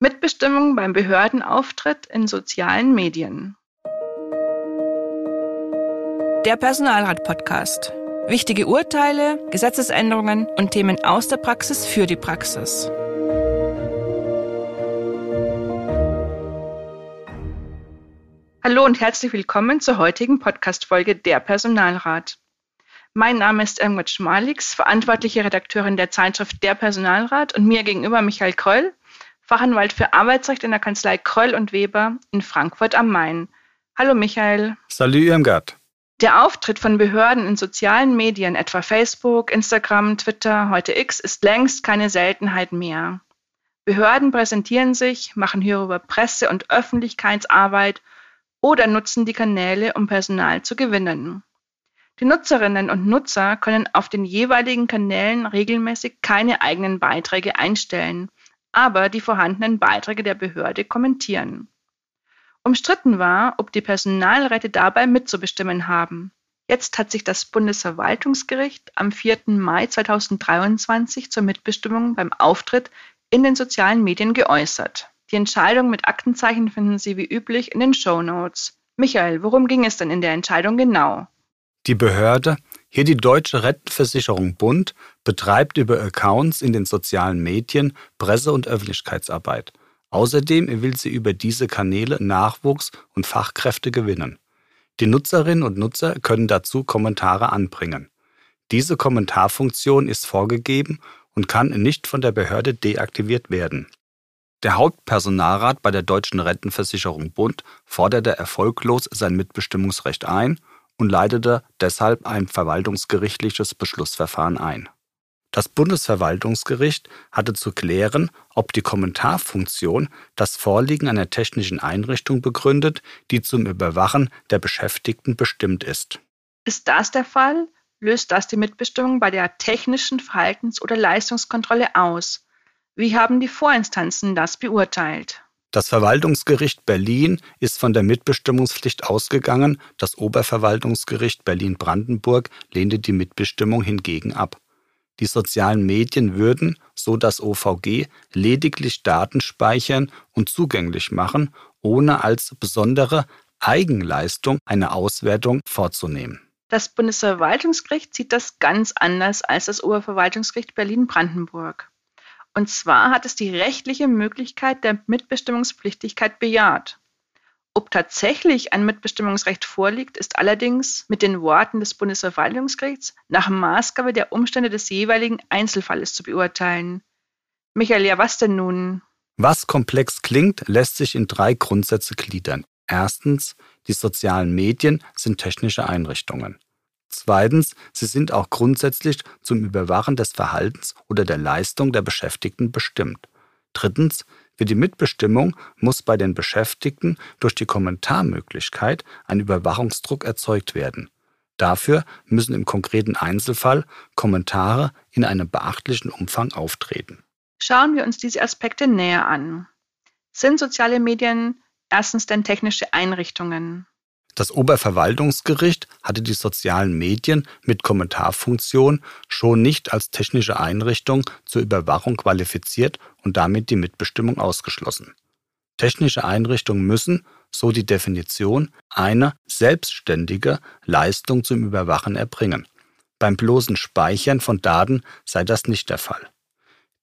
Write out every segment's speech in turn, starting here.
Mitbestimmung beim Behördenauftritt in sozialen Medien. Der Personalrat-Podcast. Wichtige Urteile, Gesetzesänderungen und Themen aus der Praxis für die Praxis. Hallo und herzlich willkommen zur heutigen Podcast-Folge Der Personalrat. Mein Name ist Irmgard Schmalix, verantwortliche Redakteurin der Zeitschrift Der Personalrat und mir gegenüber Michael Kröll, Fachanwalt für Arbeitsrecht in der Kanzlei Kröll und Weber in Frankfurt am Main. Hallo Michael. Salut Irmgard. Der Auftritt von Behörden in sozialen Medien, etwa Facebook, Instagram, Twitter, heute X, ist längst keine Seltenheit mehr. Behörden präsentieren sich, machen hierüber Presse- und Öffentlichkeitsarbeit oder nutzen die Kanäle, um Personal zu gewinnen. Die Nutzerinnen und Nutzer können auf den jeweiligen Kanälen regelmäßig keine eigenen Beiträge einstellen aber die vorhandenen Beiträge der Behörde kommentieren. Umstritten war, ob die Personalräte dabei mitzubestimmen haben. Jetzt hat sich das Bundesverwaltungsgericht am 4. Mai 2023 zur Mitbestimmung beim Auftritt in den sozialen Medien geäußert. Die Entscheidung mit Aktenzeichen finden Sie wie üblich in den Show Notes. Michael, worum ging es denn in der Entscheidung genau? Die Behörde hier die Deutsche Rentenversicherung Bund betreibt über Accounts in den sozialen Medien Presse- und Öffentlichkeitsarbeit. Außerdem will sie über diese Kanäle Nachwuchs und Fachkräfte gewinnen. Die Nutzerinnen und Nutzer können dazu Kommentare anbringen. Diese Kommentarfunktion ist vorgegeben und kann nicht von der Behörde deaktiviert werden. Der Hauptpersonalrat bei der Deutschen Rentenversicherung Bund forderte erfolglos sein Mitbestimmungsrecht ein und leitete deshalb ein verwaltungsgerichtliches Beschlussverfahren ein. Das Bundesverwaltungsgericht hatte zu klären, ob die Kommentarfunktion das Vorliegen einer technischen Einrichtung begründet, die zum Überwachen der Beschäftigten bestimmt ist. Ist das der Fall, löst das die Mitbestimmung bei der technischen Verhaltens- oder Leistungskontrolle aus. Wie haben die Vorinstanzen das beurteilt? Das Verwaltungsgericht Berlin ist von der Mitbestimmungspflicht ausgegangen, das Oberverwaltungsgericht Berlin-Brandenburg lehnte die Mitbestimmung hingegen ab. Die sozialen Medien würden, so das OVG, lediglich Daten speichern und zugänglich machen, ohne als besondere Eigenleistung eine Auswertung vorzunehmen. Das Bundesverwaltungsgericht sieht das ganz anders als das Oberverwaltungsgericht Berlin-Brandenburg. Und zwar hat es die rechtliche Möglichkeit der Mitbestimmungspflichtigkeit bejaht. Ob tatsächlich ein Mitbestimmungsrecht vorliegt, ist allerdings mit den Worten des Bundesverwaltungsgerichts nach Maßgabe der Umstände des jeweiligen Einzelfalles zu beurteilen. Michael, ja was denn nun? Was komplex klingt, lässt sich in drei Grundsätze gliedern. Erstens, die sozialen Medien sind technische Einrichtungen. Zweitens, sie sind auch grundsätzlich zum Überwachen des Verhaltens oder der Leistung der Beschäftigten bestimmt. Drittens, für die Mitbestimmung muss bei den Beschäftigten durch die Kommentarmöglichkeit ein Überwachungsdruck erzeugt werden. Dafür müssen im konkreten Einzelfall Kommentare in einem beachtlichen Umfang auftreten. Schauen wir uns diese Aspekte näher an. Sind soziale Medien erstens denn technische Einrichtungen? Das Oberverwaltungsgericht hatte die sozialen Medien mit Kommentarfunktion schon nicht als technische Einrichtung zur Überwachung qualifiziert und damit die Mitbestimmung ausgeschlossen. Technische Einrichtungen müssen, so die Definition, eine selbstständige Leistung zum Überwachen erbringen. Beim bloßen Speichern von Daten sei das nicht der Fall.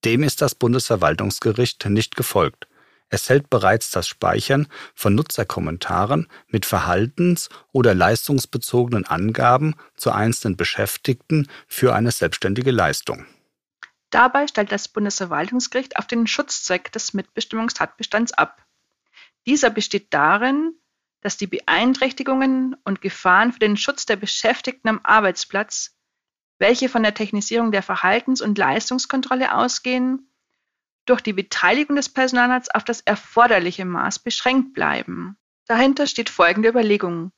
Dem ist das Bundesverwaltungsgericht nicht gefolgt. Es hält bereits das Speichern von Nutzerkommentaren mit verhaltens- oder leistungsbezogenen Angaben zu einzelnen Beschäftigten für eine selbstständige Leistung. Dabei stellt das Bundesverwaltungsgericht auf den Schutzzweck des Mitbestimmungstatbestands ab. Dieser besteht darin, dass die Beeinträchtigungen und Gefahren für den Schutz der Beschäftigten am Arbeitsplatz, welche von der Technisierung der Verhaltens- und Leistungskontrolle ausgehen, durch die Beteiligung des Personalrats auf das erforderliche Maß beschränkt bleiben. Dahinter steht folgende Überlegung.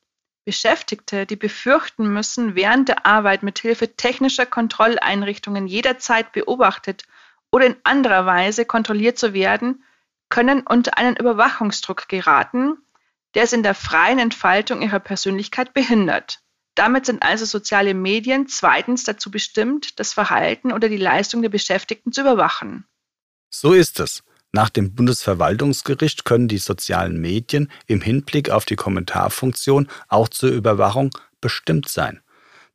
Beschäftigte, die befürchten müssen, während der Arbeit mit Hilfe technischer Kontrolleinrichtungen jederzeit beobachtet oder in anderer Weise kontrolliert zu werden, können unter einen Überwachungsdruck geraten, der es in der freien Entfaltung ihrer Persönlichkeit behindert. Damit sind also soziale Medien zweitens dazu bestimmt, das Verhalten oder die Leistung der Beschäftigten zu überwachen. So ist es. Nach dem Bundesverwaltungsgericht können die sozialen Medien im Hinblick auf die Kommentarfunktion auch zur Überwachung bestimmt sein.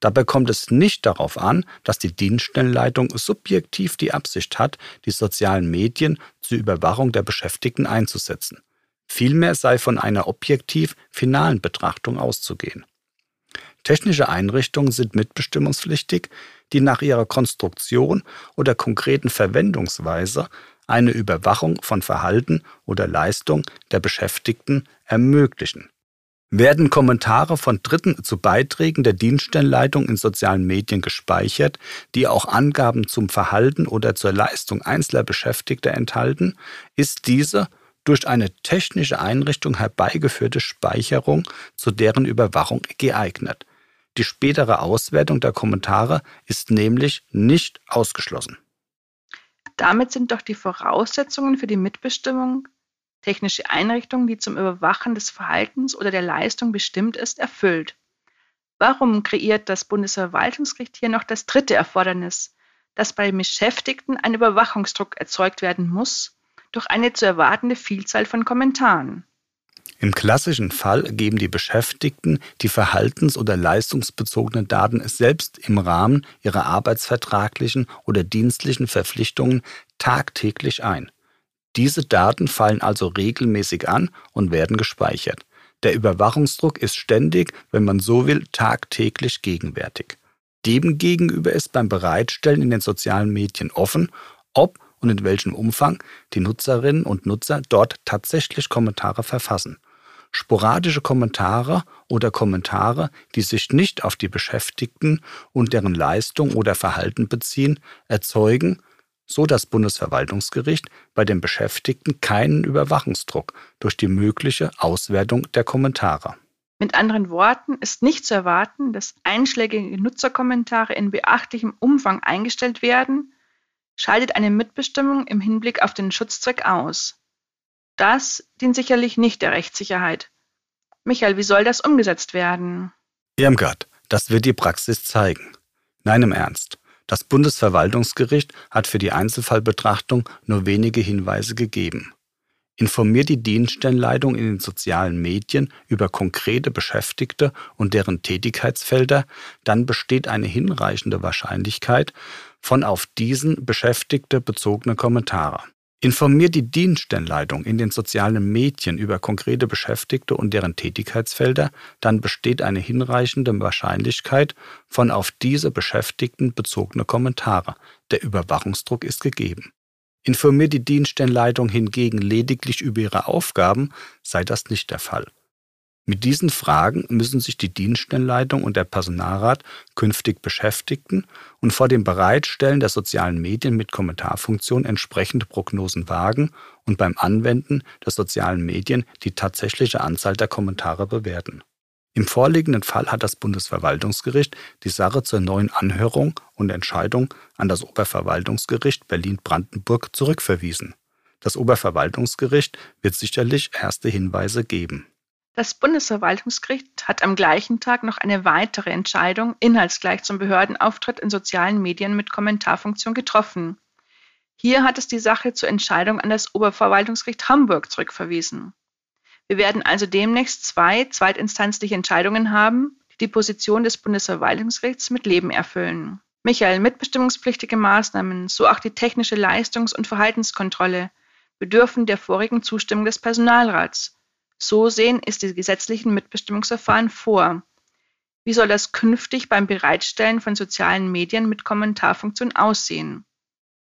Dabei kommt es nicht darauf an, dass die Dienststellenleitung subjektiv die Absicht hat, die sozialen Medien zur Überwachung der Beschäftigten einzusetzen. Vielmehr sei von einer objektiv finalen Betrachtung auszugehen. Technische Einrichtungen sind mitbestimmungspflichtig, die nach ihrer Konstruktion oder konkreten Verwendungsweise eine Überwachung von Verhalten oder Leistung der Beschäftigten ermöglichen. Werden Kommentare von Dritten zu Beiträgen der Dienststellenleitung in sozialen Medien gespeichert, die auch Angaben zum Verhalten oder zur Leistung einzelner Beschäftigter enthalten, ist diese durch eine technische Einrichtung herbeigeführte Speicherung zu deren Überwachung geeignet. Die spätere Auswertung der Kommentare ist nämlich nicht ausgeschlossen. Damit sind doch die Voraussetzungen für die Mitbestimmung, technische Einrichtung, die zum Überwachen des Verhaltens oder der Leistung bestimmt ist, erfüllt. Warum kreiert das Bundesverwaltungsgericht hier noch das dritte Erfordernis, dass bei Beschäftigten ein Überwachungsdruck erzeugt werden muss durch eine zu erwartende Vielzahl von Kommentaren? Im klassischen Fall geben die Beschäftigten die verhaltens- oder leistungsbezogenen Daten selbst im Rahmen ihrer arbeitsvertraglichen oder dienstlichen Verpflichtungen tagtäglich ein. Diese Daten fallen also regelmäßig an und werden gespeichert. Der Überwachungsdruck ist ständig, wenn man so will, tagtäglich gegenwärtig. Demgegenüber ist beim Bereitstellen in den sozialen Medien offen, ob und in welchem Umfang die Nutzerinnen und Nutzer dort tatsächlich Kommentare verfassen. Sporadische Kommentare oder Kommentare, die sich nicht auf die Beschäftigten und deren Leistung oder Verhalten beziehen, erzeugen, so das Bundesverwaltungsgericht, bei den Beschäftigten keinen Überwachungsdruck durch die mögliche Auswertung der Kommentare. Mit anderen Worten ist nicht zu erwarten, dass einschlägige Nutzerkommentare in beachtlichem Umfang eingestellt werden, schaltet eine Mitbestimmung im Hinblick auf den Schutzzweck aus. Das dient sicherlich nicht der Rechtssicherheit. Michael, wie soll das umgesetzt werden? Irmgard, das wird die Praxis zeigen. Nein, im Ernst. Das Bundesverwaltungsgericht hat für die Einzelfallbetrachtung nur wenige Hinweise gegeben. Informiert die Dienststellenleitung in den sozialen Medien über konkrete Beschäftigte und deren Tätigkeitsfelder, dann besteht eine hinreichende Wahrscheinlichkeit von auf diesen Beschäftigte bezogene Kommentare. Informiert die Dienststellenleitung in den sozialen Medien über konkrete Beschäftigte und deren Tätigkeitsfelder, dann besteht eine hinreichende Wahrscheinlichkeit von auf diese Beschäftigten bezogene Kommentare. Der Überwachungsdruck ist gegeben. Informiert die Dienststellenleitung hingegen lediglich über ihre Aufgaben, sei das nicht der Fall. Mit diesen Fragen müssen sich die Dienststellenleitung und der Personalrat künftig beschäftigen und vor dem Bereitstellen der sozialen Medien mit Kommentarfunktion entsprechende Prognosen wagen und beim Anwenden der sozialen Medien die tatsächliche Anzahl der Kommentare bewerten. Im vorliegenden Fall hat das Bundesverwaltungsgericht die Sache zur neuen Anhörung und Entscheidung an das Oberverwaltungsgericht Berlin-Brandenburg zurückverwiesen. Das Oberverwaltungsgericht wird sicherlich erste Hinweise geben. Das Bundesverwaltungsgericht hat am gleichen Tag noch eine weitere Entscheidung inhaltsgleich zum Behördenauftritt in sozialen Medien mit Kommentarfunktion getroffen. Hier hat es die Sache zur Entscheidung an das Oberverwaltungsgericht Hamburg zurückverwiesen. Wir werden also demnächst zwei zweitinstanzliche Entscheidungen haben, die die Position des Bundesverwaltungsgerichts mit Leben erfüllen. Michael, mitbestimmungspflichtige Maßnahmen, so auch die technische Leistungs- und Verhaltenskontrolle, bedürfen der vorigen Zustimmung des Personalrats. So sehen es die gesetzlichen Mitbestimmungsverfahren vor. Wie soll das künftig beim Bereitstellen von sozialen Medien mit Kommentarfunktion aussehen?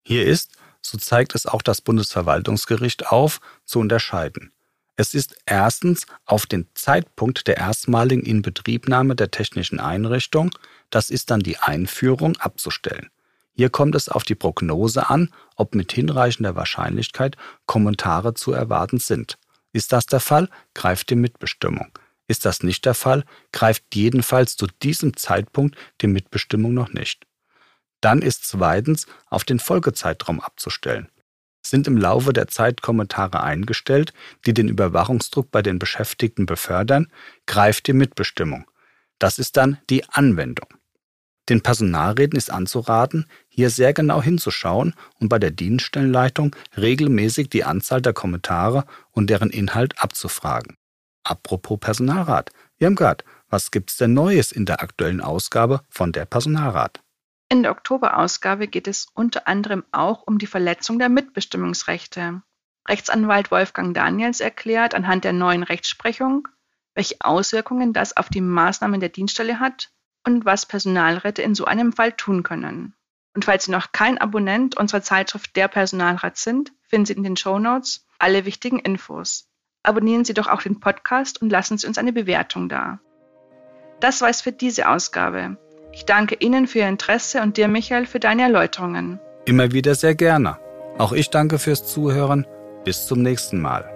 Hier ist, so zeigt es auch das Bundesverwaltungsgericht auf, zu unterscheiden. Es ist erstens auf den Zeitpunkt der erstmaligen Inbetriebnahme der technischen Einrichtung, das ist dann die Einführung, abzustellen. Hier kommt es auf die Prognose an, ob mit hinreichender Wahrscheinlichkeit Kommentare zu erwarten sind. Ist das der Fall, greift die Mitbestimmung. Ist das nicht der Fall, greift jedenfalls zu diesem Zeitpunkt die Mitbestimmung noch nicht. Dann ist zweitens auf den Folgezeitraum abzustellen. Sind im Laufe der Zeit Kommentare eingestellt, die den Überwachungsdruck bei den Beschäftigten befördern, greift die Mitbestimmung. Das ist dann die Anwendung. Den Personalräten ist anzuraten, hier sehr genau hinzuschauen und bei der Dienststellenleitung regelmäßig die Anzahl der Kommentare und deren Inhalt abzufragen. Apropos Personalrat. Irmgard, was gibt's denn Neues in der aktuellen Ausgabe von der Personalrat? In der Oktoberausgabe geht es unter anderem auch um die Verletzung der Mitbestimmungsrechte. Rechtsanwalt Wolfgang Daniels erklärt anhand der neuen Rechtsprechung, welche Auswirkungen das auf die Maßnahmen der Dienststelle hat und was Personalräte in so einem Fall tun können. Und falls Sie noch kein Abonnent unserer Zeitschrift Der Personalrat sind, finden Sie in den Show Notes alle wichtigen Infos. Abonnieren Sie doch auch den Podcast und lassen Sie uns eine Bewertung da. Das war es für diese Ausgabe. Ich danke Ihnen für Ihr Interesse und dir, Michael, für deine Erläuterungen. Immer wieder sehr gerne. Auch ich danke fürs Zuhören. Bis zum nächsten Mal.